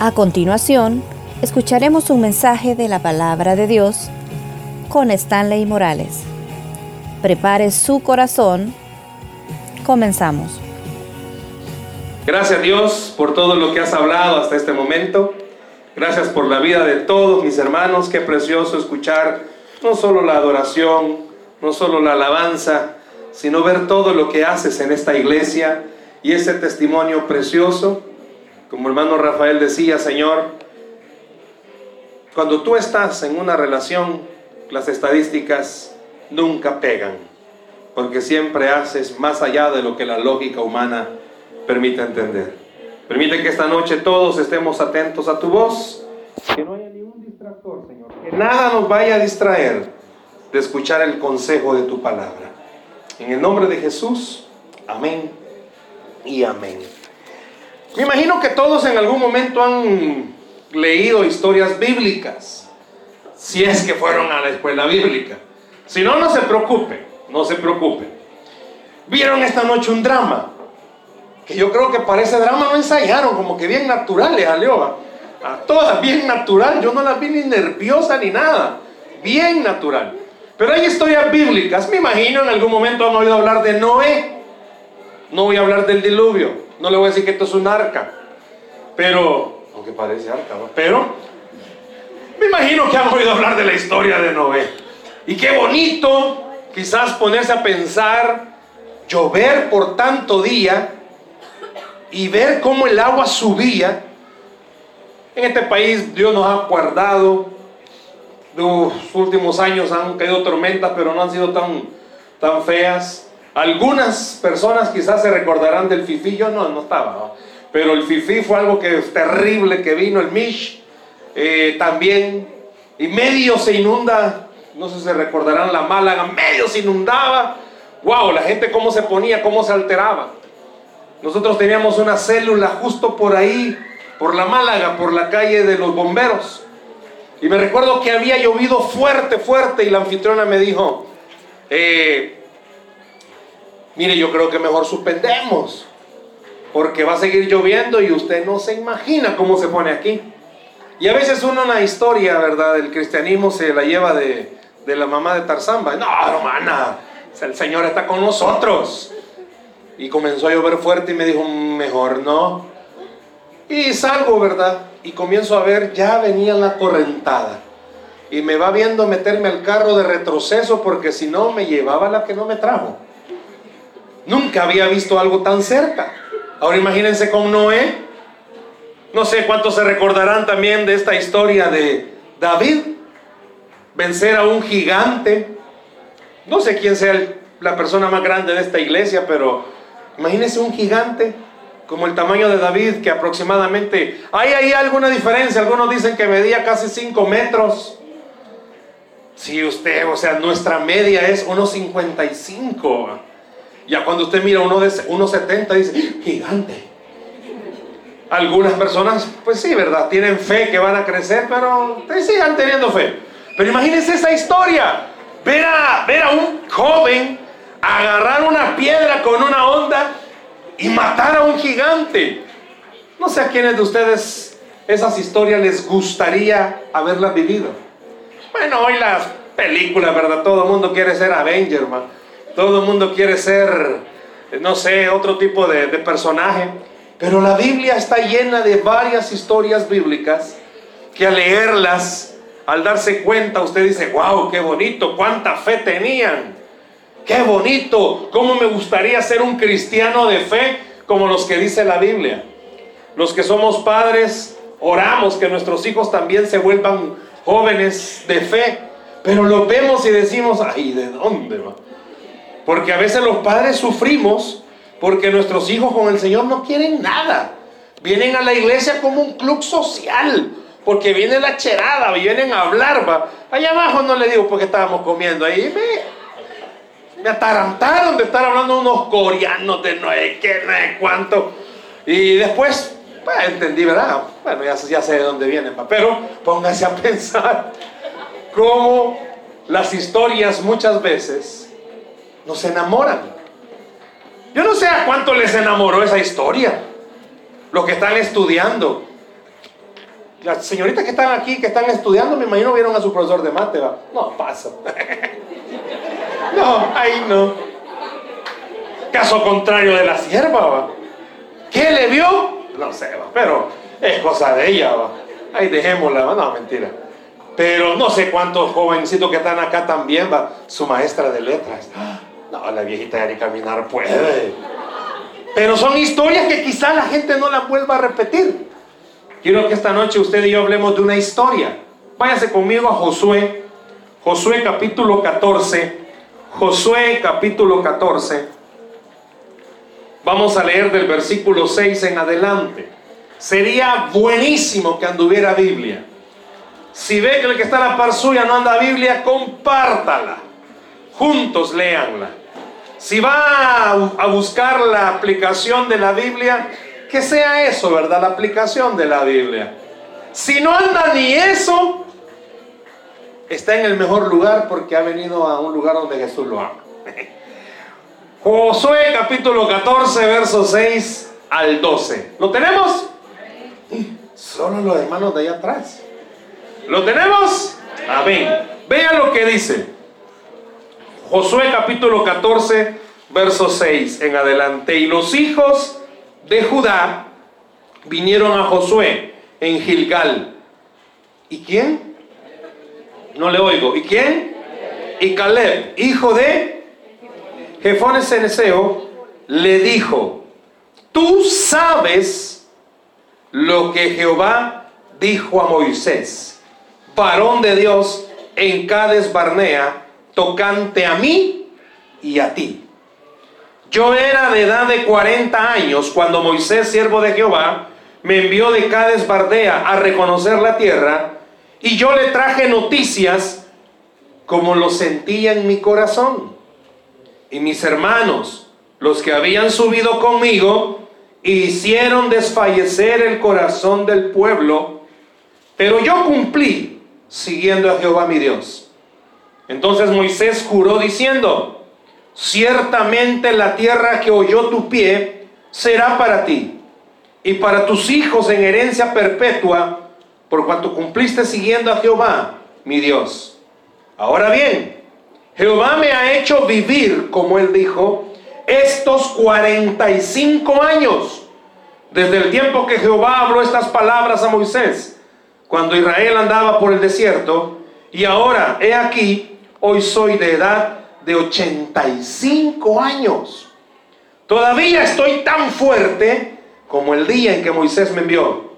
A continuación, escucharemos un mensaje de la palabra de Dios con Stanley Morales. Prepare su corazón. Comenzamos. Gracias Dios por todo lo que has hablado hasta este momento. Gracias por la vida de todos mis hermanos. Qué precioso escuchar no solo la adoración, no solo la alabanza, sino ver todo lo que haces en esta iglesia y ese testimonio precioso. Como hermano Rafael decía, Señor, cuando tú estás en una relación, las estadísticas nunca pegan, porque siempre haces más allá de lo que la lógica humana permite entender. Permite que esta noche todos estemos atentos a tu voz. Que no haya ningún distractor, Señor. Que nada nos vaya a distraer de escuchar el consejo de tu palabra. En el nombre de Jesús, amén y amén. Me imagino que todos en algún momento han leído historias bíblicas, si es que fueron a la escuela bíblica. Si no, no se preocupe, no se preocupe. Vieron esta noche un drama que yo creo que para ese drama no ensayaron, como que bien natural le salió. A todas bien natural, yo no las vi ni nerviosa ni nada, bien natural. Pero hay historias bíblicas, me imagino en algún momento han oído hablar de Noé. No voy a hablar del diluvio, no le voy a decir que esto es un arca, pero, aunque parece arca, pero me imagino que han oído hablar de la historia de Noé. Y qué bonito quizás ponerse a pensar, llover por tanto día y ver cómo el agua subía. En este país Dios nos ha guardado. Los últimos años han caído tormentas, pero no han sido tan, tan feas. Algunas personas quizás se recordarán del FIFI, yo no, no estaba, pero el FIFI fue algo que terrible que vino, el Mish eh, también, y medio se inunda, no sé si se recordarán la Málaga, medio se inundaba, wow, la gente cómo se ponía, cómo se alteraba. Nosotros teníamos una célula justo por ahí, por la Málaga, por la calle de los bomberos. Y me recuerdo que había llovido fuerte, fuerte, y la anfitriona me dijo, eh, mire, yo creo que mejor suspendemos, porque va a seguir lloviendo y usted no se imagina cómo se pone aquí. Y a veces uno una historia, ¿verdad? Del cristianismo se la lleva de, de la mamá de Tarzamba. No, hermana, el Señor está con nosotros y comenzó a llover fuerte y me dijo, mejor no. Y salgo, ¿verdad? Y comienzo a ver, ya venía la correntada. Y me va viendo meterme al carro de retroceso porque si no me llevaba la que no me trajo. Nunca había visto algo tan cerca. Ahora imagínense con Noé. No sé cuántos se recordarán también de esta historia de David. Vencer a un gigante. No sé quién sea la persona más grande de esta iglesia, pero Imagínese un gigante como el tamaño de David, que aproximadamente, hay ahí alguna diferencia, algunos dicen que medía casi 5 metros. Si usted, o sea, nuestra media es 1,55. Ya cuando usted mira uno de 1,70 dice, gigante. Algunas personas, pues sí, ¿verdad? Tienen fe que van a crecer, pero sigan teniendo fe. Pero imagínense esa historia. Ver a, ver a un joven agarrar una piedra con una onda y matar a un gigante. No sé a quiénes de ustedes esas historias les gustaría haberlas vivido. Bueno, hoy las películas, ¿verdad? Todo el mundo quiere ser Avenger, Todo el mundo quiere ser, no sé, otro tipo de, personaje. Pero la Biblia está llena de varias historias bíblicas que al leerlas, al darse cuenta, usted dice, wow, qué bonito, cuánta fe tenían. Qué bonito, cómo me gustaría ser un cristiano de fe como los que dice la Biblia. Los que somos padres, oramos que nuestros hijos también se vuelvan jóvenes de fe, pero lo vemos y decimos, ay, ¿de dónde va? Porque a veces los padres sufrimos porque nuestros hijos con el Señor no quieren nada. Vienen a la iglesia como un club social, porque viene la cherada, vienen a hablar, va. Allá abajo no le digo porque estábamos comiendo, ahí me, atarantaron de estar hablando unos coreanos de no sé qué, no sé cuánto. Y después, pues, entendí, ¿verdad? Bueno, ya, ya sé de dónde vienen, pero póngase a pensar cómo las historias muchas veces nos enamoran. Yo no sé a cuánto les enamoró esa historia, lo que están estudiando. las señoritas que están aquí, que están estudiando, me imagino vieron a su profesor de mate. No, pasa. no, ahí no. Caso contrario de la sierva, ¿va? ¿Qué le vio? No sé, ¿va? pero es cosa de ella, ¿va? Ahí dejémosla, ¿va? no, mentira. Pero no sé cuántos jovencitos que están acá también, va, su maestra de letras. No, la viejita ya ni caminar puede. Pero son historias que quizá la gente no las vuelva a repetir. Quiero que esta noche usted y yo hablemos de una historia. Váyase conmigo a Josué. Josué capítulo 14. Josué capítulo 14. Vamos a leer del versículo 6 en adelante. Sería buenísimo que anduviera Biblia. Si ve que el que está a la par suya no anda Biblia, compártala. Juntos léanla. Si va a buscar la aplicación de la Biblia, que sea eso, ¿verdad? La aplicación de la Biblia. Si no anda ni eso, está en el mejor lugar porque ha venido a un lugar donde Jesús lo ama. Josué capítulo 14, versos 6 al 12. ¿Lo tenemos? Solo los hermanos de allá atrás. ¿Lo tenemos? Amén. Vean lo que dice. Josué capítulo 14, verso 6 en adelante. Y los hijos de Judá vinieron a Josué en Gilgal. ¿Y quién? No le oigo. ¿Y quién? Y Caleb, hijo de Jefones Ceneseo, le dijo, tú sabes lo que Jehová dijo a Moisés varón de Dios en Cades Barnea, tocante a mí y a ti. Yo era de edad de 40 años cuando Moisés, siervo de Jehová, me envió de Cades Barnea a reconocer la tierra, y yo le traje noticias como lo sentía en mi corazón. Y mis hermanos, los que habían subido conmigo, hicieron desfallecer el corazón del pueblo, pero yo cumplí siguiendo a Jehová mi Dios. Entonces Moisés juró diciendo, ciertamente la tierra que oyó tu pie será para ti y para tus hijos en herencia perpetua, por cuanto cumpliste siguiendo a Jehová mi Dios. Ahora bien, Jehová me ha hecho vivir, como él dijo, estos 45 años, desde el tiempo que Jehová habló estas palabras a Moisés cuando Israel andaba por el desierto, y ahora, he aquí, hoy soy de edad de 85 años. Todavía estoy tan fuerte como el día en que Moisés me envió.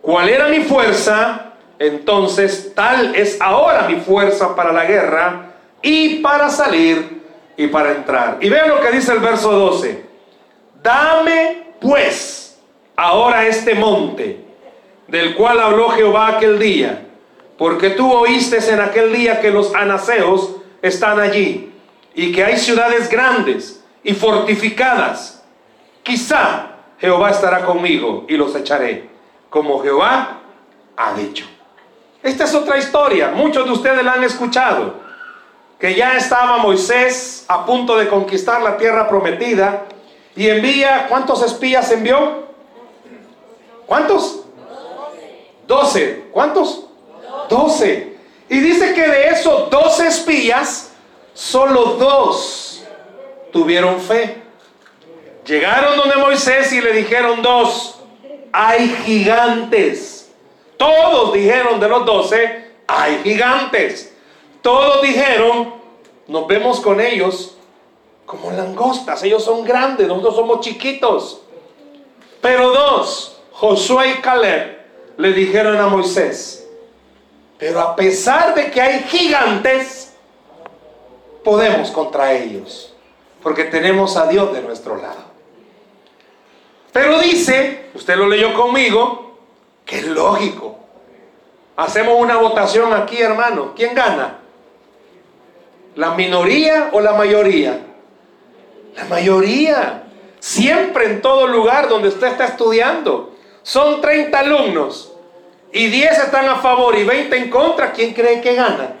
¿Cuál era mi fuerza? Entonces tal es ahora mi fuerza para la guerra y para salir y para entrar. Y vean lo que dice el verso 12. Dame pues ahora este monte del cual habló Jehová aquel día, porque tú oíste en aquel día que los anaseos están allí y que hay ciudades grandes y fortificadas. Quizá Jehová estará conmigo y los echaré, como Jehová ha dicho. Esta es otra historia, muchos de ustedes la han escuchado, que ya estaba Moisés a punto de conquistar la tierra prometida y envía, ¿cuántos espías envió? ¿Cuántos? 12. ¿Cuántos? 12. Y dice que de esos 12 espías, solo dos tuvieron fe. Llegaron donde Moisés y le dijeron dos, hay gigantes. Todos dijeron de los 12, hay gigantes. Todos dijeron, nos vemos con ellos como langostas. Ellos son grandes, nosotros somos chiquitos. Pero dos, Josué y Caleb, le dijeron a Moisés, pero a pesar de que hay gigantes, podemos contra ellos, porque tenemos a Dios de nuestro lado. Pero dice, usted lo leyó conmigo, que es lógico. Hacemos una votación aquí, hermano. ¿Quién gana? ¿La minoría o la mayoría? La mayoría. Siempre en todo lugar donde usted está estudiando son 30 alumnos y 10 están a favor y 20 en contra, ¿quién cree que gana?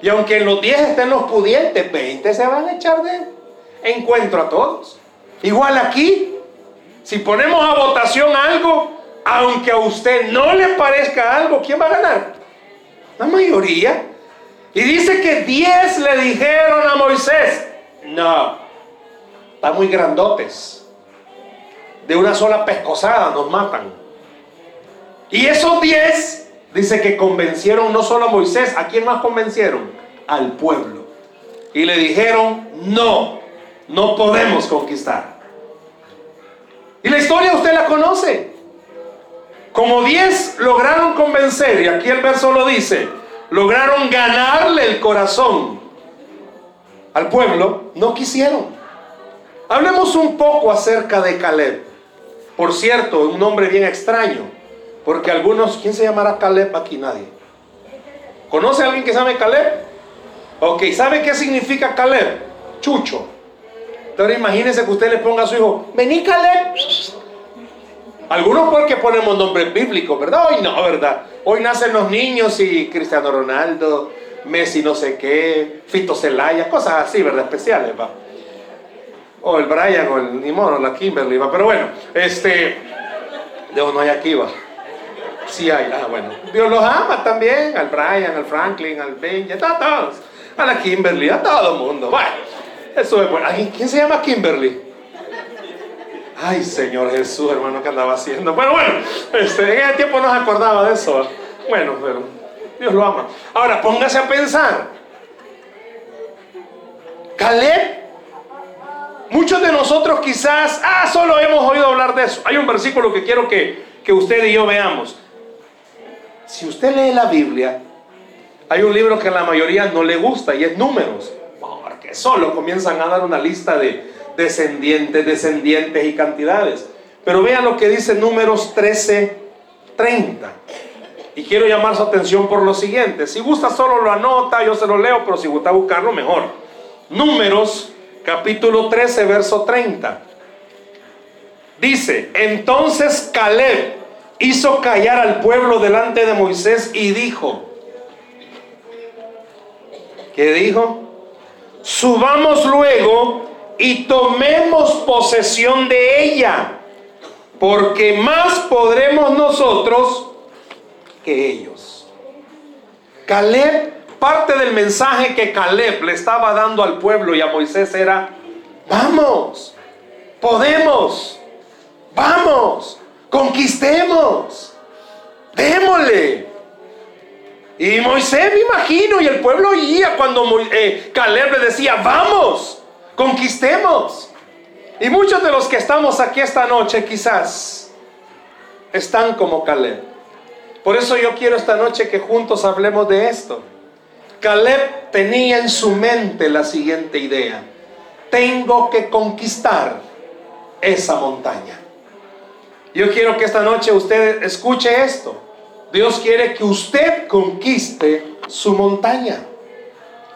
Y aunque en los 10 estén los pudientes, 20 se van a echar de encuentro a todos. Igual aquí, si ponemos a votación algo, aunque a usted no le parezca algo, ¿quién va a ganar? La mayoría. Y dice que diez le dijeron a Moisés, no, están muy grandotes. De una sola pescosada nos matan. Y esos diez, dice que convencieron no solo a Moisés, ¿a quién más convencieron? Al pueblo. Y le dijeron, no, no podemos conquistar. Y la historia usted la conoce. Como diez lograron convencer, y aquí el verso lo dice, lograron ganarle el corazón al pueblo, no quisieron. Hablemos un poco acerca de Caleb. Por cierto, un nombre bien extraño, porque algunos, ¿quién se llamará Caleb aquí? Nadie. ¿Conoce a alguien que se llame Caleb? Ok, ¿sabe qué significa Caleb? Chucho. Entonces imagínense que usted le ponga a su hijo, vení Caleb. Algunos porque ponemos nombres bíblicos, ¿verdad? Hoy no, ¿verdad? Hoy nacen los niños y Cristiano Ronaldo, Messi no sé qué, Fito Celaya, cosas así, ¿verdad? Especiales, va. O el Brian, o el Nimón, o la Kimberly, va. Pero bueno, este, de no hay aquí, va. Sí hay, ah, bueno. Dios los ama también, al Brian, al Franklin, al Benji, a todos. A la Kimberly, a todo el mundo. Bueno, eso es bueno. ¿Quién se llama Kimberly? Ay, Señor Jesús, hermano, ¿qué andaba haciendo? Bueno, bueno, este, en ese tiempo no se acordaba de eso. Bueno, pero Dios lo ama. Ahora, póngase a pensar. Caleb, muchos de nosotros quizás, ah, solo hemos oído hablar de eso. Hay un versículo que quiero que, que usted y yo veamos. Si usted lee la Biblia, hay un libro que a la mayoría no le gusta y es Números, porque solo comienzan a dar una lista de descendientes, descendientes y cantidades. Pero vean lo que dice Números 13, 30. Y quiero llamar su atención por lo siguiente. Si gusta solo lo anota, yo se lo leo, pero si gusta buscarlo, mejor. Números capítulo 13, verso 30. Dice, entonces Caleb hizo callar al pueblo delante de Moisés y dijo, ¿qué dijo? Subamos luego y tomemos posesión de ella, porque más podremos nosotros que ellos. Caleb, parte del mensaje que Caleb le estaba dando al pueblo y a Moisés era, vamos, podemos, vamos, conquistemos, démosle. Y Moisés me imagino, y el pueblo oía cuando eh, Caleb le decía, vamos, conquistemos. Y muchos de los que estamos aquí esta noche quizás están como Caleb. Por eso yo quiero esta noche que juntos hablemos de esto. Caleb tenía en su mente la siguiente idea. Tengo que conquistar esa montaña. Yo quiero que esta noche usted escuche esto. Dios quiere que usted conquiste su montaña.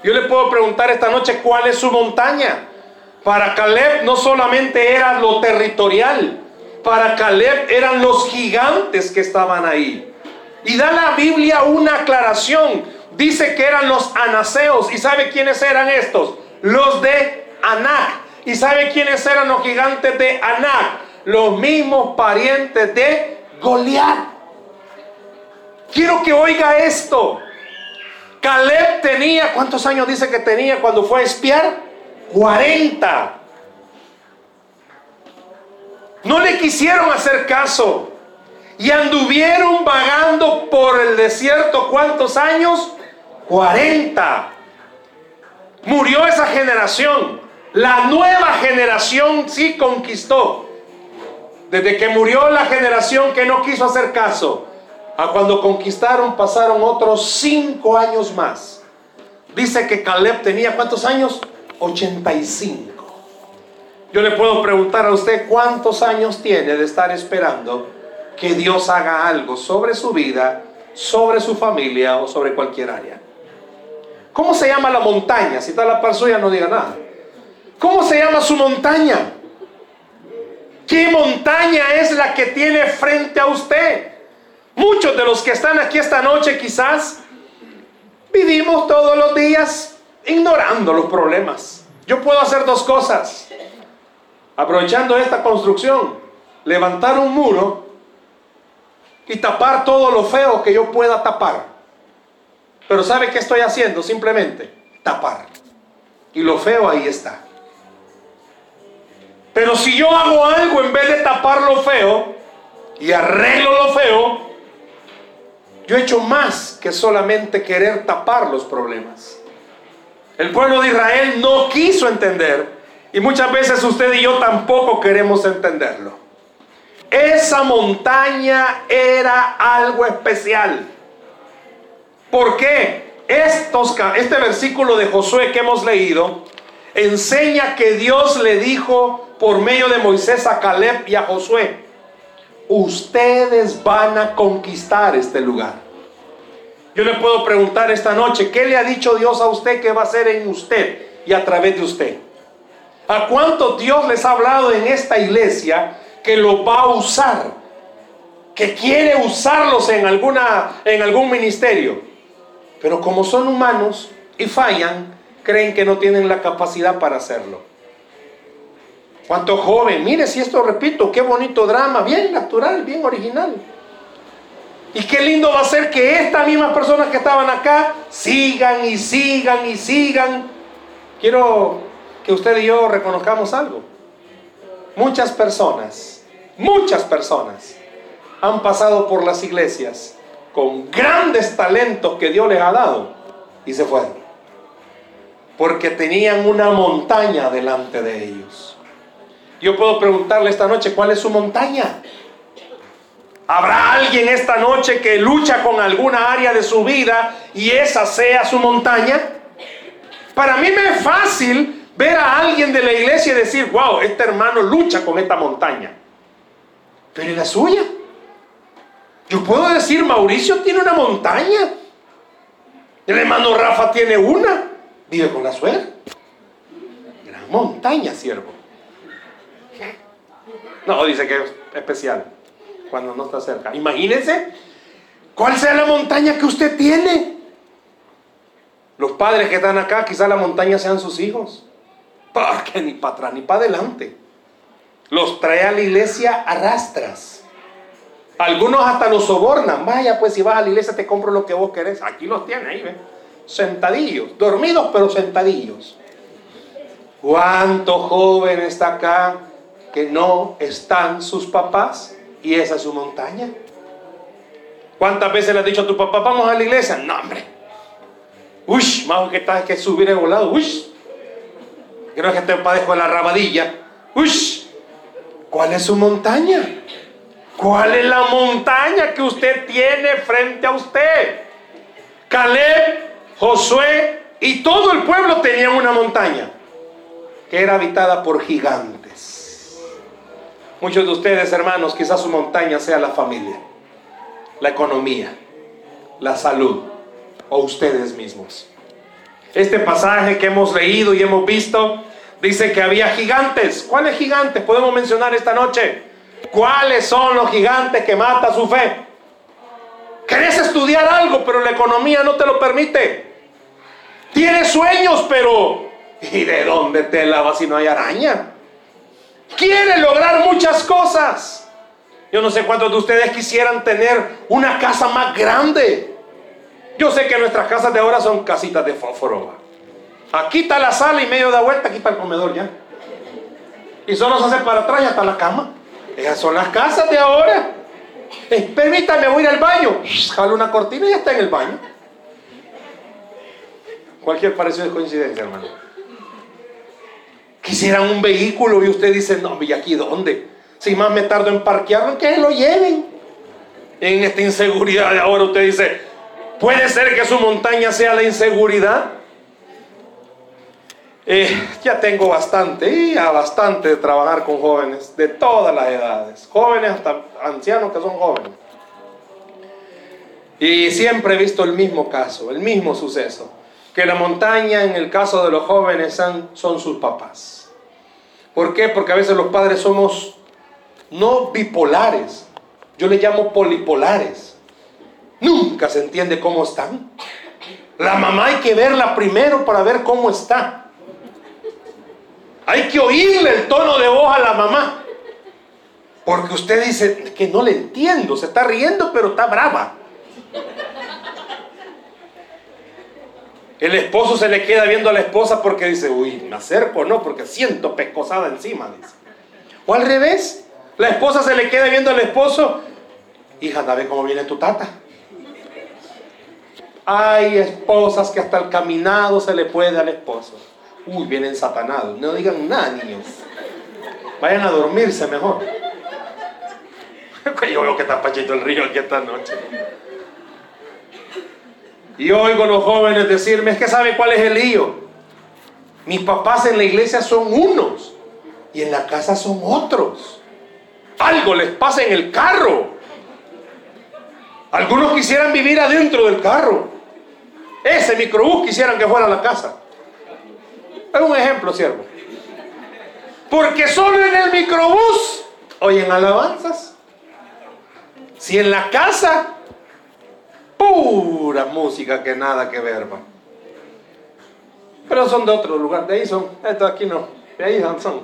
Yo le puedo preguntar esta noche cuál es su montaña. Para Caleb no solamente era lo territorial, para Caleb eran los gigantes que estaban ahí. Y da la Biblia una aclaración. Dice que eran los anaseos. ¿Y sabe quiénes eran estos? Los de Anac. ¿Y sabe quiénes eran los gigantes de Anac? Los mismos parientes de Goliat. Quiero que oiga esto. Caleb tenía, ¿cuántos años dice que tenía cuando fue a espiar? 40. No le quisieron hacer caso. Y anduvieron vagando por el desierto. ¿Cuántos años? 40. Murió esa generación. La nueva generación sí conquistó. Desde que murió la generación que no quiso hacer caso, a cuando conquistaron pasaron otros cinco años más. Dice que Caleb tenía cuántos años? 85. Yo le puedo preguntar a usted cuántos años tiene de estar esperando que Dios haga algo sobre su vida, sobre su familia o sobre cualquier área. ¿Cómo se llama la montaña? Si está la par suya, no diga nada. ¿Cómo se llama su montaña? ¿Qué montaña es la que tiene frente a usted? Muchos de los que están aquí esta noche quizás vivimos todos los días ignorando los problemas. Yo puedo hacer dos cosas. Aprovechando esta construcción, levantar un muro y tapar todo lo feo que yo pueda tapar. Pero ¿sabe qué estoy haciendo? Simplemente tapar. Y lo feo ahí está. Pero si yo hago algo en vez de tapar lo feo y arreglo lo feo, yo he hecho más que solamente querer tapar los problemas. El pueblo de Israel no quiso entender y muchas veces usted y yo tampoco queremos entenderlo. Esa montaña era algo especial. ¿Por qué? Estos, este versículo de Josué que hemos leído enseña que Dios le dijo por medio de Moisés a Caleb y a Josué, ustedes van a conquistar este lugar. Yo le puedo preguntar esta noche, ¿qué le ha dicho Dios a usted que va a hacer en usted y a través de usted? ¿A cuánto Dios les ha hablado en esta iglesia que lo va a usar? Que quiere usarlos en, alguna, en algún ministerio. Pero como son humanos y fallan, creen que no tienen la capacidad para hacerlo. ¿Cuánto joven? Mire si esto repito, qué bonito drama, bien natural, bien original. Y qué lindo va a ser que estas mismas personas que estaban acá sigan y sigan y sigan. Quiero que usted y yo reconozcamos algo. Muchas personas, muchas personas han pasado por las iglesias con grandes talentos que Dios les ha dado y se fueron. Porque tenían una montaña delante de ellos. Yo puedo preguntarle esta noche, ¿cuál es su montaña? ¿Habrá alguien esta noche que lucha con alguna área de su vida y esa sea su montaña? Para mí me es fácil ver a alguien de la iglesia y decir, wow, este hermano lucha con esta montaña. Pero ¿y la suya? Yo puedo decir, Mauricio tiene una montaña. El hermano Rafa tiene una. Vive con la suegra. Gran montaña, siervo. No, dice que es especial cuando no está cerca. Imagínense cuál sea la montaña que usted tiene. Los padres que están acá, quizá la montaña sean sus hijos. Porque ni para atrás ni para adelante. Los trae a la iglesia arrastras. Algunos hasta los sobornan. Vaya, pues si vas a la iglesia te compro lo que vos querés. Aquí los tiene ahí, ¿ven? Sentadillos, dormidos pero sentadillos. ¿Cuánto joven está acá que no están sus papás? Y esa es su montaña. ¿Cuántas veces le has dicho a tu papá, vamos a la iglesia? No, hombre. Uy, más que estás que subir el volado. Uy. Creo que te padezco la rabadilla. Uy. ¿Cuál es su montaña? ¿Cuál es la montaña que usted tiene frente a usted? Caleb, Josué y todo el pueblo tenían una montaña que era habitada por gigantes. Muchos de ustedes, hermanos, quizás su montaña sea la familia, la economía, la salud o ustedes mismos. Este pasaje que hemos leído y hemos visto dice que había gigantes. ¿Cuáles gigantes podemos mencionar esta noche? ¿Cuáles son los gigantes que mata su fe? Querés estudiar algo, pero la economía no te lo permite. Tienes sueños, pero ¿y de dónde te lavas si no hay araña? Quiere lograr muchas cosas. Yo no sé cuántos de ustedes quisieran tener una casa más grande. Yo sé que nuestras casas de ahora son casitas de fósforo. Aquí está la sala y medio de vuelta, aquí está el comedor ya. Y solo se hace para atrás y hasta la cama. Esas son las casas de ahora. Eh, permítame, voy al baño. Jalo una cortina y ya está en el baño. Cualquier parecido es coincidencia, hermano. Quisieran un vehículo y usted dice, no, ¿y aquí dónde? Si más me tardo en parquearlo, que lo lleven. En esta inseguridad de ahora usted dice, ¿puede ser que su montaña sea la inseguridad? Eh, ya tengo bastante, ya bastante de trabajar con jóvenes de todas las edades, jóvenes hasta ancianos que son jóvenes. Y siempre he visto el mismo caso, el mismo suceso, que la montaña en el caso de los jóvenes son, sus papás. ¿Por qué? Porque a veces los padres somos no bipolares, yo le llamo polipolares. Nunca se entiende cómo están. La mamá hay que verla primero para ver cómo está. Hay que oírle el tono de voz a la mamá. Porque usted dice que no le entiendo, se está riendo, pero está brava. El esposo se le queda viendo a la esposa porque dice, uy, me acerco, no, porque siento pescosada encima, dice. O al revés, la esposa se le queda viendo al esposo, hija, ¿sabes cómo viene tu tata? Hay esposas que hasta el caminado se le puede al esposo. Uy, vienen satanados. No digan nada, niños. Vayan a dormirse mejor. Yo veo que está Pachito el Río aquí esta noche. Y oigo a los jóvenes decirme, es que sabe cuál es el lío. Mis papás en la iglesia son unos y en la casa son otros. Algo les pasa en el carro. Algunos quisieran vivir adentro del carro. Ese microbús quisieran que fuera a la casa. Es un ejemplo, siervo. Porque solo en el microbús oyen alabanzas. Si en la casa, pura música que nada que ver, Pero son de otro lugar, de ahí son, esto aquí no, de ahí son.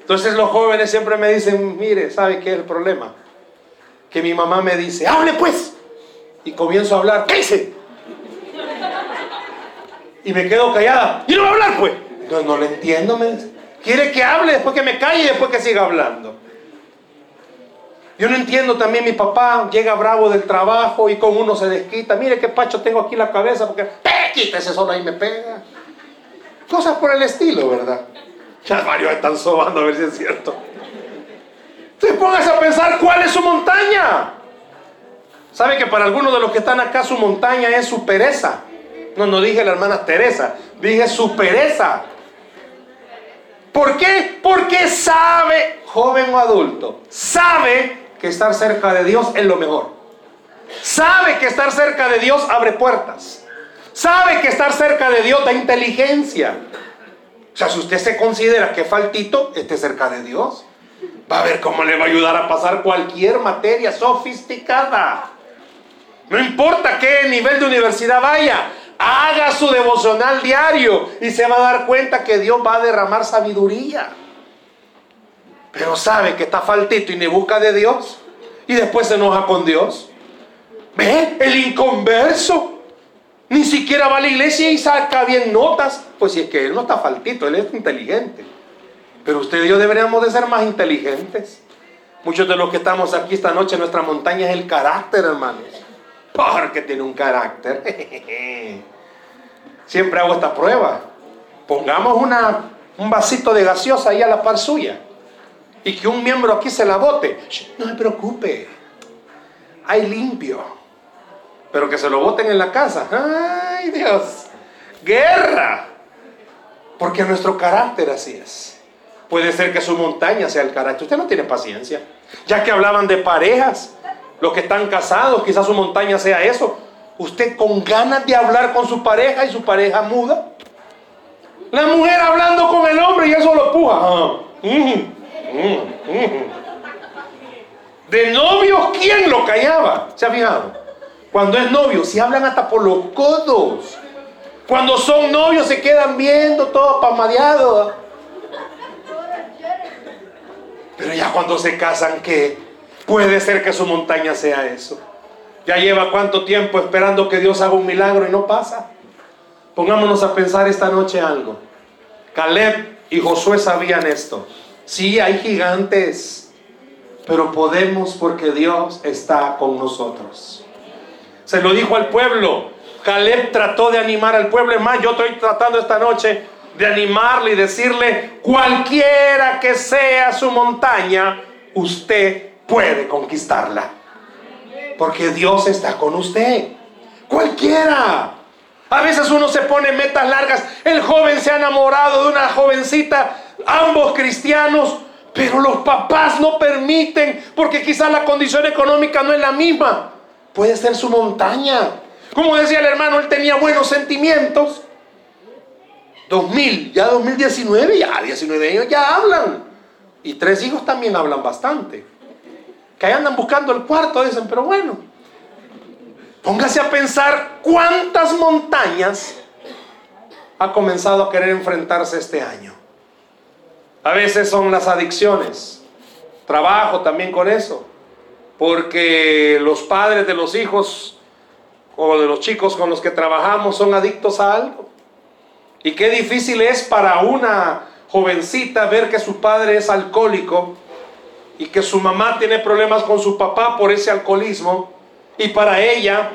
Entonces los jóvenes siempre me dicen, mire, ¿sabe qué es el problema? Que mi mamá me dice, hable pues. Y comienzo a hablar, ¿qué hice? Y me quedo callada. Y no voy a hablar pues. No, no lo entiendo, me dice. Quiere que hable después que me calle y después que siga hablando. Yo no entiendo también mi papá llega bravo del trabajo y con uno se desquita. Mire qué pacho tengo aquí la cabeza porque quítese solo ahí me pega. Cosas por el estilo, ¿verdad? Ya varios están sobando a ver si es cierto. Entonces póngase a pensar cuál es su montaña. ¿Sabe que para algunos de los que están acá su montaña es su pereza? No, no dije la hermana Teresa, dije su pereza. ¿Por qué? Porque sabe, joven o adulto, sabe que estar cerca de Dios es lo mejor. Sabe que estar cerca de Dios abre puertas. Sabe que estar cerca de Dios da inteligencia. O sea, si usted se considera que faltito, esté cerca de Dios. Va a ver cómo le va a ayudar a pasar cualquier materia sofisticada. No importa qué nivel de universidad vaya, Haga su devocional diario y se va a dar cuenta que Dios va a derramar sabiduría. Pero sabe que está faltito y ni busca de Dios. Y después se enoja con Dios. ¿Ve? El inconverso. Ni siquiera va a la iglesia y saca bien notas. Pues si es que él no está faltito, él es inteligente. Pero usted y yo deberíamos de ser más inteligentes. Muchos de los que estamos aquí esta noche, nuestra montaña es el carácter, hermanos porque tiene un carácter. Siempre hago esta prueba. Pongamos una, un vasito de gaseosa ahí a la par suya y que un miembro aquí se la bote. No se preocupe, hay limpio. Pero que se lo boten en la casa. ¡Ay, Dios! ¡Guerra! Porque nuestro carácter así es. Puede ser que su montaña sea el carácter. Usted no tiene paciencia. Ya que hablaban de parejas, los que están casados, quizás su montaña sea eso. Usted con ganas de hablar con su pareja y su pareja muda. La mujer hablando con el hombre y eso lo puja. Ah, de novios, ¿quién lo callaba? ¿Se ha fijado? Cuando es novio, si hablan hasta por los codos. Cuando son novios se quedan viendo todo pamadeado. Pero ya cuando se casan, ¿qué? Puede ser que su montaña sea eso. Ya lleva cuánto tiempo esperando que Dios haga un milagro y no pasa. Pongámonos a pensar esta noche algo. Caleb y Josué sabían esto. Sí, hay gigantes, pero podemos porque Dios está con nosotros. Se lo dijo al pueblo. Caleb trató de animar al pueblo. Es más, yo estoy tratando esta noche de animarle y decirle, cualquiera que sea su montaña, usted puede conquistarla. Porque Dios está con usted. Cualquiera. A veces uno se pone metas largas. El joven se ha enamorado de una jovencita, ambos cristianos, pero los papás no permiten porque quizás la condición económica no es la misma. Puede ser su montaña. Como decía el hermano, él tenía buenos sentimientos. 2000, ya 2019, ya 19 años ya hablan. Y tres hijos también hablan bastante que ahí andan buscando el cuarto, dicen, pero bueno, póngase a pensar cuántas montañas ha comenzado a querer enfrentarse este año. A veces son las adicciones, Trabajo también con eso. Porque los padres de los hijos o de los chicos con los que trabajamos son adictos a algo. Y qué difícil es para una jovencita ver que su padre es alcohólico y que su mamá tiene problemas con su papá por ese alcoholismo. Y para ella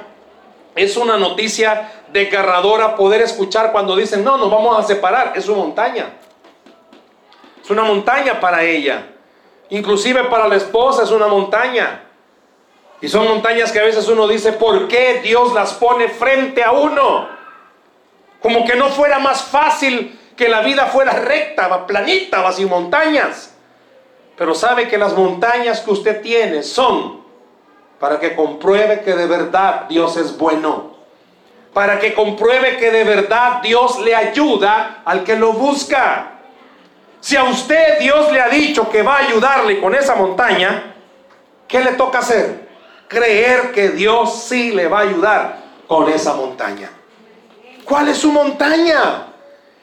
es una noticia desgarradora poder escuchar cuando dicen, no, nos vamos a separar. Es su montaña. Es una montaña para ella. Inclusive para la esposa es una montaña. Y son montañas que a veces uno dice, ¿por qué Dios las pone frente a uno? Como que no fuera más fácil que la vida fuera recta, planita, va sin montañas. Pero sabe que las montañas que usted tiene son para que compruebe que de verdad Dios es bueno. Para que compruebe que de verdad Dios le ayuda al que lo busca. Si a usted Dios le ha dicho que va a ayudarle con esa montaña, ¿qué le toca hacer? Creer que Dios sí le va a ayudar con esa montaña. ¿Cuál es su montaña?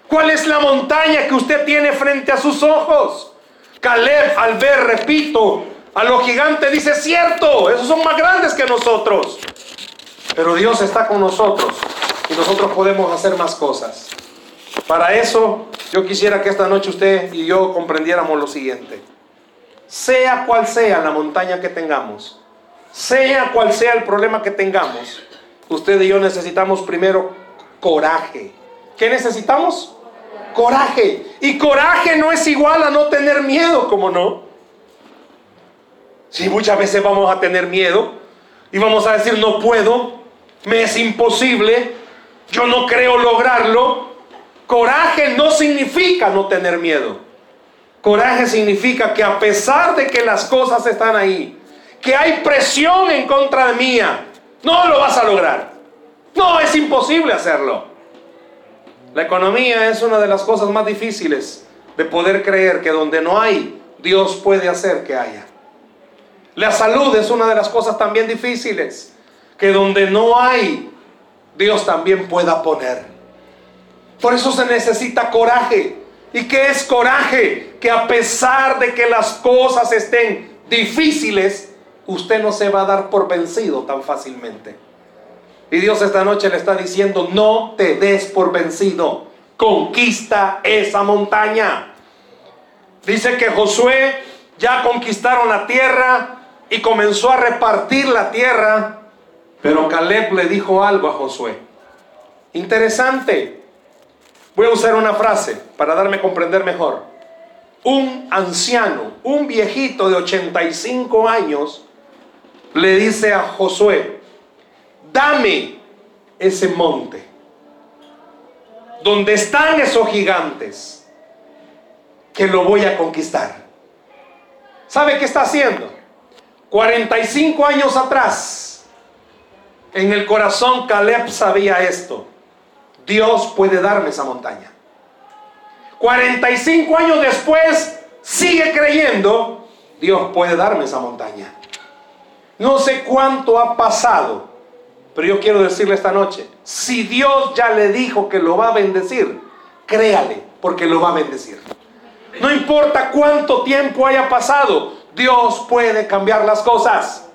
¿Cuál es la montaña que usted tiene frente a sus ojos? Caleb al ver, repito, a los gigantes dice, cierto, esos son más grandes que nosotros. Pero Dios está con nosotros y nosotros podemos hacer más cosas. Para eso yo quisiera que esta noche usted y yo comprendiéramos lo siguiente. Sea cual sea la montaña que tengamos, sea cual sea el problema que tengamos, usted y yo necesitamos primero coraje. ¿Qué necesitamos? Coraje. Y coraje no es igual a no tener miedo, como no? Si muchas veces vamos a tener miedo y vamos a decir no puedo, me es imposible, yo no creo lograrlo, Coraje no significa no tener miedo. Coraje significa que a pesar de que las cosas están ahí, que hay presión en contra de mía, no lo vas a lograr. No, es imposible hacerlo. La economía es una de las cosas más difíciles de poder creer que donde no hay, Dios puede hacer que haya. La salud es una de las cosas también difíciles, que donde no hay, Dios también pueda poner. Por eso se necesita coraje. ¿Y qué es coraje? Que a pesar de que las cosas estén difíciles, usted no se va a dar por vencido tan fácilmente. Y Dios esta noche le está diciendo, no te des por vencido, conquista esa montaña. Dice que Josué ya conquistaron la tierra y comenzó a repartir la tierra, pero Caleb le dijo algo a Josué. Interesante, Voy a usar una frase para darme a comprender mejor. Un anciano, un viejito de 85 años, le dice a Josué, dame ese monte, donde están esos gigantes, que lo voy a conquistar. ¿Sabe qué está haciendo? 45 años atrás, en el corazón Caleb sabía esto. Dios puede darme esa montaña. 45 años después, sigue creyendo, Dios puede darme esa montaña. No sé cuánto ha pasado, pero yo quiero decirle esta noche, si Dios ya le dijo que lo va a bendecir, créale, porque lo va a bendecir. No importa cuánto tiempo haya pasado, Dios puede cambiar las cosas.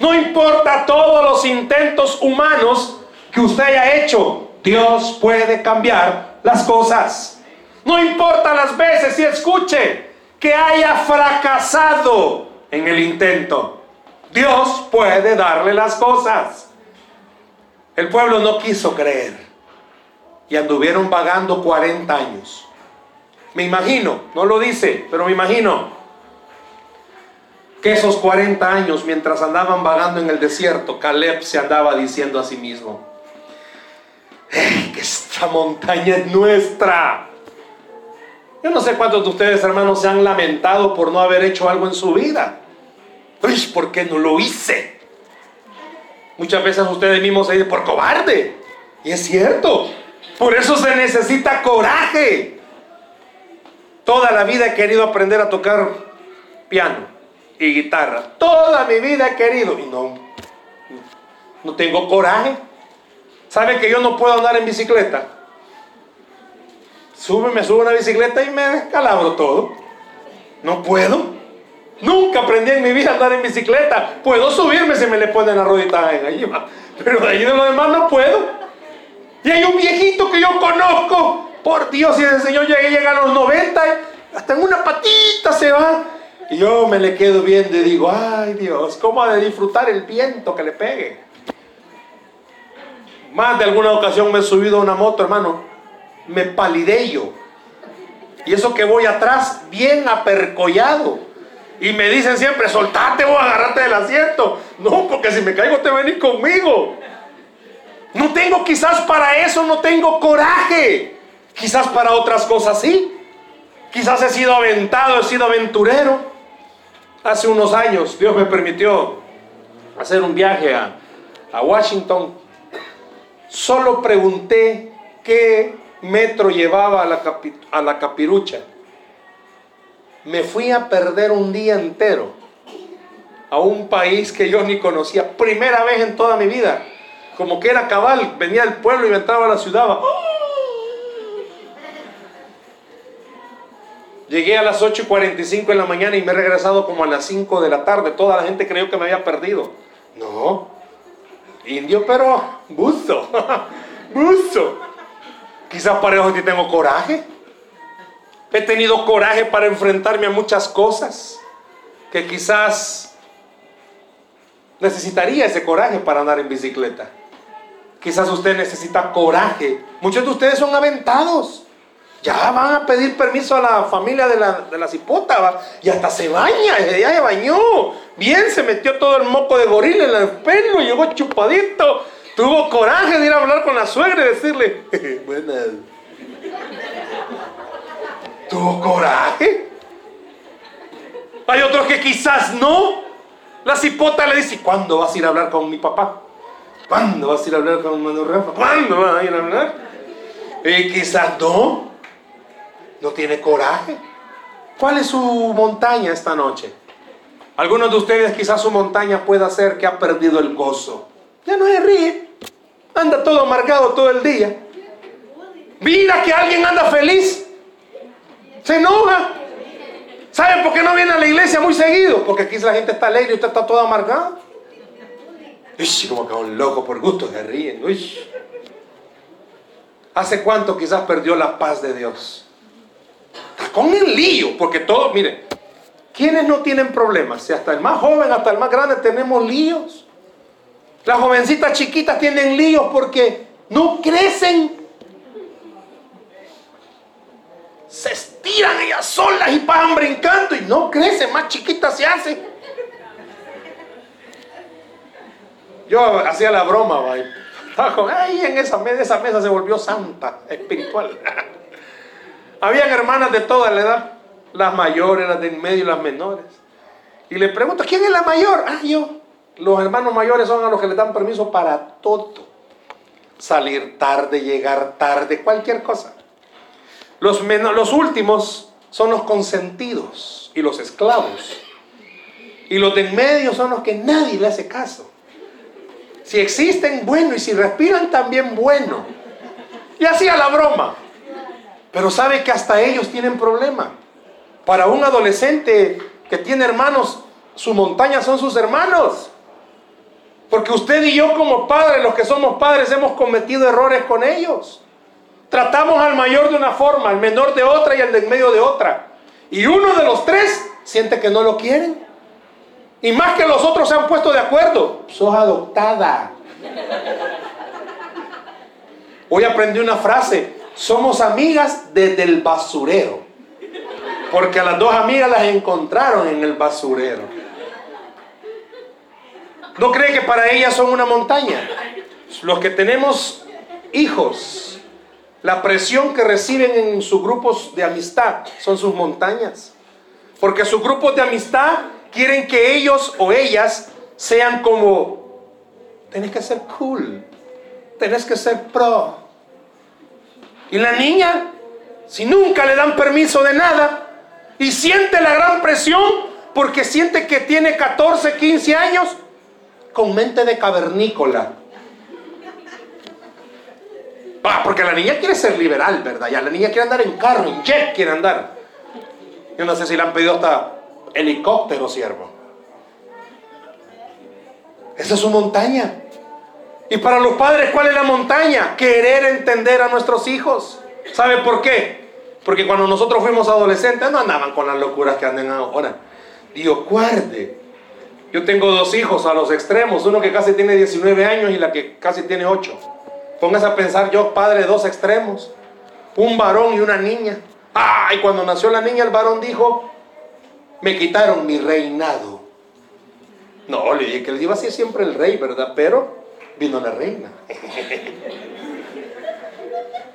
No importa todos los intentos humanos que usted haya hecho, Dios puede cambiar las cosas. No importa las veces y escuche que haya fracasado en el intento. Dios puede darle las cosas. El pueblo no quiso creer y anduvieron vagando 40 años. Me imagino, no lo dice, pero me imagino que esos 40 años mientras andaban vagando en el desierto, Caleb se andaba diciendo a sí mismo, que esta montaña es nuestra. Yo no sé cuántos de ustedes, hermanos, se han lamentado por no haber hecho algo en su vida. Uy, ¿por qué no lo hice? Muchas veces ustedes mismos se dicen, por cobarde. Y es cierto. Por eso se necesita coraje. Toda la vida he querido aprender a tocar piano y guitarra. Toda mi vida he querido. Y no, no tengo coraje. ¿Sabe que yo no puedo andar en bicicleta? Sube, me subo a una bicicleta y me descalabro todo. No puedo. Nunca aprendí en mi vida a andar en bicicleta. Puedo subirme si me le ponen la ruedita en ahí, pero de ahí de lo demás no puedo. Y hay un viejito que yo conozco. Por Dios, si ese señor llega, llega a los 90, hasta en una patita se va. Y yo me le quedo viendo y digo, ay Dios, ¿cómo ha de disfrutar el viento que le pegue? Más de alguna ocasión me he subido a una moto, hermano. Me palideyo. Y eso que voy atrás, bien apercollado. Y me dicen siempre, soltate vos, agarrate del asiento. No, porque si me caigo te venís conmigo. No tengo quizás para eso, no tengo coraje. Quizás para otras cosas sí. Quizás he sido aventado, he sido aventurero. Hace unos años Dios me permitió hacer un viaje a, a Washington. Solo pregunté qué metro llevaba a la, a la capirucha. Me fui a perder un día entero a un país que yo ni conocía. Primera vez en toda mi vida. Como que era cabal. Venía del pueblo y entraba a la ciudad. Llegué a las 8.45 en la mañana y me he regresado como a las 5 de la tarde. Toda la gente creyó que me había perdido. No. Indio, pero buzo. buzo. Quizás para eso tengo coraje. He tenido coraje para enfrentarme a muchas cosas que quizás necesitaría ese coraje para andar en bicicleta. Quizás usted necesita coraje. Muchos de ustedes son aventados. Ya van a pedir permiso a la familia de la, de la cipota, y hasta se baña, ya se bañó. Bien, se metió todo el moco de gorila en el pelo, llegó chupadito. Tuvo coraje de ir a hablar con la suegra y decirle, buenas. Tuvo coraje. Hay otros que quizás no. La cipota le dice, ¿cuándo vas a ir a hablar con mi papá? ¿Cuándo vas a ir a hablar con Manuel Rafa? ¿Cuándo vas a ir a hablar? Y quizás no no tiene coraje. ¿Cuál es su montaña esta noche? Algunos de ustedes quizás su montaña pueda ser que ha perdido el gozo. Ya no se ríe. Anda todo amargado todo el día. Mira que alguien anda feliz. Se enoja. ¿Saben por qué no viene a la iglesia muy seguido? Porque aquí la gente está alegre y usted está todo amargado. Uy, como que un loco por gusto se ríen. Uy. ¿Hace cuánto quizás perdió la paz de Dios? Con el lío, porque todos, miren, ¿quiénes no tienen problemas? Si hasta el más joven, hasta el más grande tenemos líos. Las jovencitas chiquitas tienen líos porque no crecen. Se estiran ellas solas y pasan brincando y no crecen, más chiquitas se hacen. Yo hacía la broma, Ay, en esa mesa, esa mesa se volvió santa, espiritual. Habían hermanas de toda la edad, las mayores, las de en medio y las menores. Y le pregunto, ¿quién es la mayor? Ah, yo. Los hermanos mayores son a los que le dan permiso para todo. Salir tarde, llegar tarde, cualquier cosa. Los, los últimos son los consentidos y los esclavos. Y los de en medio son los que nadie le hace caso. Si existen, bueno, y si respiran también, bueno. Y así a la broma. Pero sabe que hasta ellos tienen problema. Para un adolescente que tiene hermanos, su montaña son sus hermanos. Porque usted y yo como padres, los que somos padres, hemos cometido errores con ellos. Tratamos al mayor de una forma, al menor de otra y al del medio de otra. Y uno de los tres siente que no lo quieren. Y más que los otros se han puesto de acuerdo. Sos adoptada. Hoy aprendí una frase somos amigas desde el basurero. Porque a las dos amigas las encontraron en el basurero. ¿No cree que para ellas son una montaña? Los que tenemos hijos, la presión que reciben en sus grupos de amistad son sus montañas. Porque sus grupos de amistad quieren que ellos o ellas sean como, tenés que ser cool, tenés que ser pro, y la niña, si nunca le dan permiso de nada, y siente la gran presión porque siente que tiene 14, 15 años, con mente de cavernícola. Ah, porque la niña quiere ser liberal, ¿verdad? Ya la niña quiere andar en carro, en jet quiere andar. Yo no sé si le han pedido hasta helicóptero, siervo. Esa es su montaña. Y para los padres, ¿cuál es la montaña? Querer entender a nuestros hijos. ¿Sabe por qué? Porque cuando nosotros fuimos adolescentes no andaban con las locuras que andan ahora. Dios guarde. Yo tengo dos hijos a los extremos, uno que casi tiene 19 años y la que casi tiene 8. Póngase a pensar, yo padre de dos extremos, un varón y una niña. Ah, y cuando nació la niña, el varón dijo, me quitaron mi reinado. No, le dije que él iba a ser siempre el rey, ¿verdad? Pero vino la reina.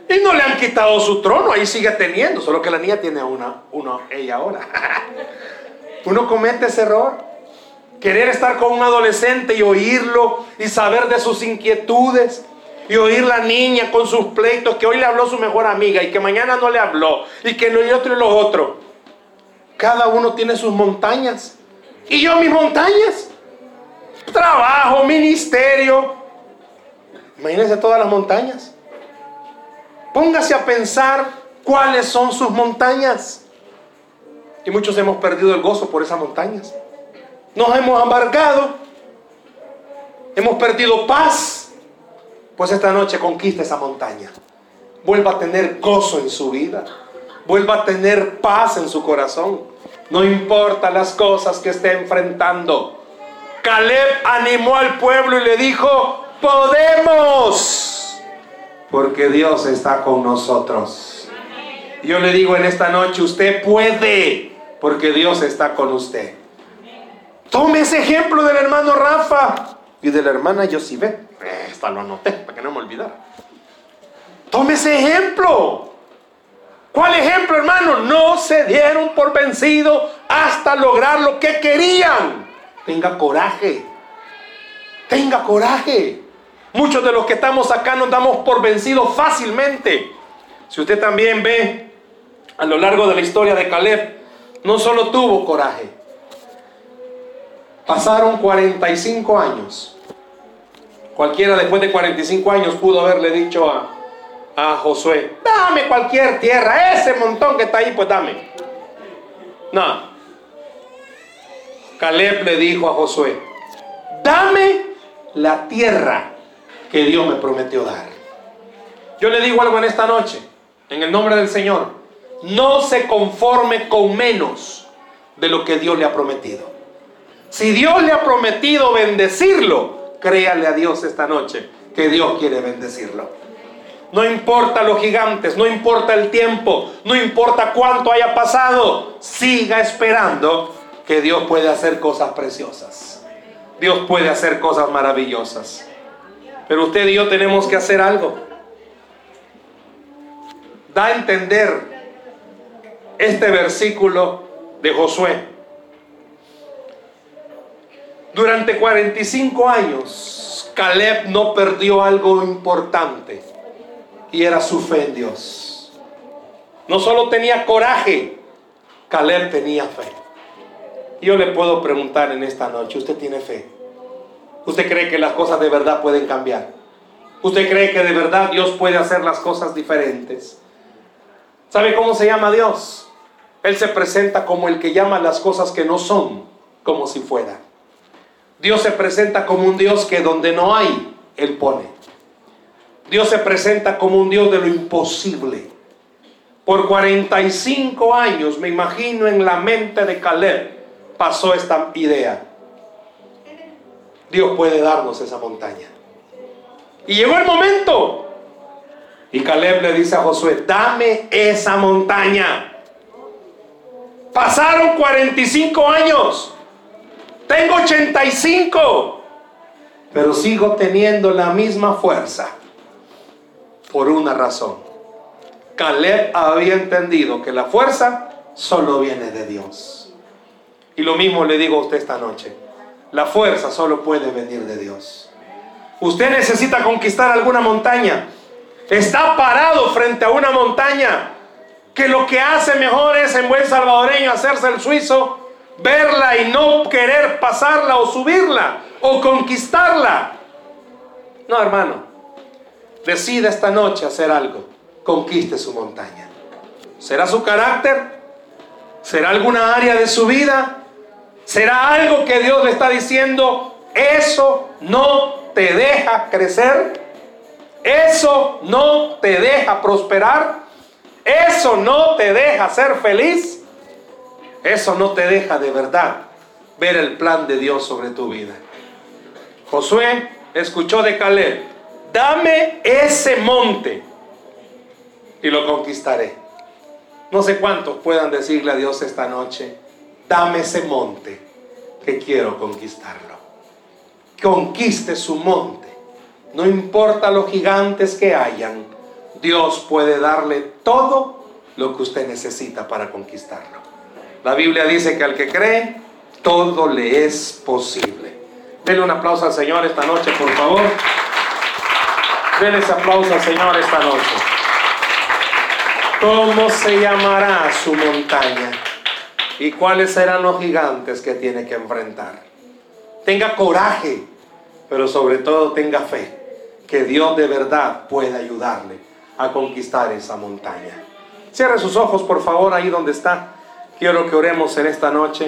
y no le han quitado su trono, ahí sigue teniendo, solo que la niña tiene una, uno, ella ahora. Uno comete ese error. Querer estar con un adolescente y oírlo y saber de sus inquietudes. Y oír la niña con sus pleitos, que hoy le habló su mejor amiga y que mañana no le habló. Y que lo otro y lo otro. Cada uno tiene sus montañas. Y yo mis montañas. Trabajo, ministerio. Imagínense todas las montañas. Póngase a pensar cuáles son sus montañas. Y muchos hemos perdido el gozo por esas montañas. Nos hemos amargado. Hemos perdido paz. Pues esta noche conquista esa montaña. Vuelva a tener gozo en su vida. Vuelva a tener paz en su corazón. No importa las cosas que esté enfrentando. Caleb animó al pueblo y le dijo, podemos. Porque Dios está con nosotros. Yo le digo en esta noche, usted puede porque Dios está con usted. Tome ese ejemplo del hermano Rafa y de la hermana Yosibet. Esta lo anoté para que no me olvidara. Tome ese ejemplo. ¿Cuál ejemplo, hermano? No se dieron por vencido hasta lograr lo que querían. Tenga coraje. Tenga coraje. Muchos de los que estamos acá nos damos por vencidos fácilmente. Si usted también ve a lo largo de la historia de Caleb, no solo tuvo coraje, pasaron 45 años. Cualquiera después de 45 años pudo haberle dicho a, a Josué, dame cualquier tierra, ese montón que está ahí, pues dame. No. Caleb le dijo a Josué, dame la tierra que Dios me prometió dar. Yo le digo algo en esta noche, en el nombre del Señor. No se conforme con menos de lo que Dios le ha prometido. Si Dios le ha prometido bendecirlo, créale a Dios esta noche que Dios quiere bendecirlo. No importa los gigantes, no importa el tiempo, no importa cuánto haya pasado, siga esperando que Dios puede hacer cosas preciosas. Dios puede hacer cosas maravillosas. Pero usted y yo tenemos que hacer algo. Da a entender este versículo de Josué. Durante 45 años, Caleb no perdió algo importante y era su fe en Dios. No solo tenía coraje, Caleb tenía fe. Yo le puedo preguntar en esta noche, ¿usted tiene fe? ¿Usted cree que las cosas de verdad pueden cambiar? ¿Usted cree que de verdad Dios puede hacer las cosas diferentes? ¿Sabe cómo se llama Dios? Él se presenta como el que llama las cosas que no son como si fuera. Dios se presenta como un Dios que donde no hay, Él pone. Dios se presenta como un Dios de lo imposible. Por 45 años, me imagino en la mente de Caleb, pasó esta idea. Dios puede darnos esa montaña. Y llegó el momento. Y Caleb le dice a Josué, dame esa montaña. Pasaron 45 años. Tengo 85. Pero sigo teniendo la misma fuerza. Por una razón. Caleb había entendido que la fuerza solo viene de Dios. Y lo mismo le digo a usted esta noche. La fuerza solo puede venir de Dios. Usted necesita conquistar alguna montaña. Está parado frente a una montaña que lo que hace mejor es en buen salvadoreño hacerse el suizo, verla y no querer pasarla o subirla o conquistarla. No, hermano, decida esta noche hacer algo, conquiste su montaña. ¿Será su carácter? ¿Será alguna área de su vida? ¿Será algo que Dios le está diciendo? Eso no te deja crecer. Eso no te deja prosperar. Eso no te deja ser feliz. Eso no te deja de verdad ver el plan de Dios sobre tu vida. Josué escuchó de Caleb, dame ese monte y lo conquistaré. No sé cuántos puedan decirle a Dios esta noche, dame ese monte que quiero conquistarlo. Conquiste su monte. No importa los gigantes que hayan, Dios puede darle todo lo que usted necesita para conquistarlo. La Biblia dice que al que cree, todo le es posible. Denle un aplauso al Señor esta noche, por favor. Denle ese aplauso al Señor esta noche. ¿Cómo se llamará su montaña? ¿Y cuáles serán los gigantes que tiene que enfrentar? Tenga coraje, pero sobre todo tenga fe, que Dios de verdad puede ayudarle a conquistar esa montaña. Cierre sus ojos, por favor, ahí donde está. Quiero que oremos en esta noche.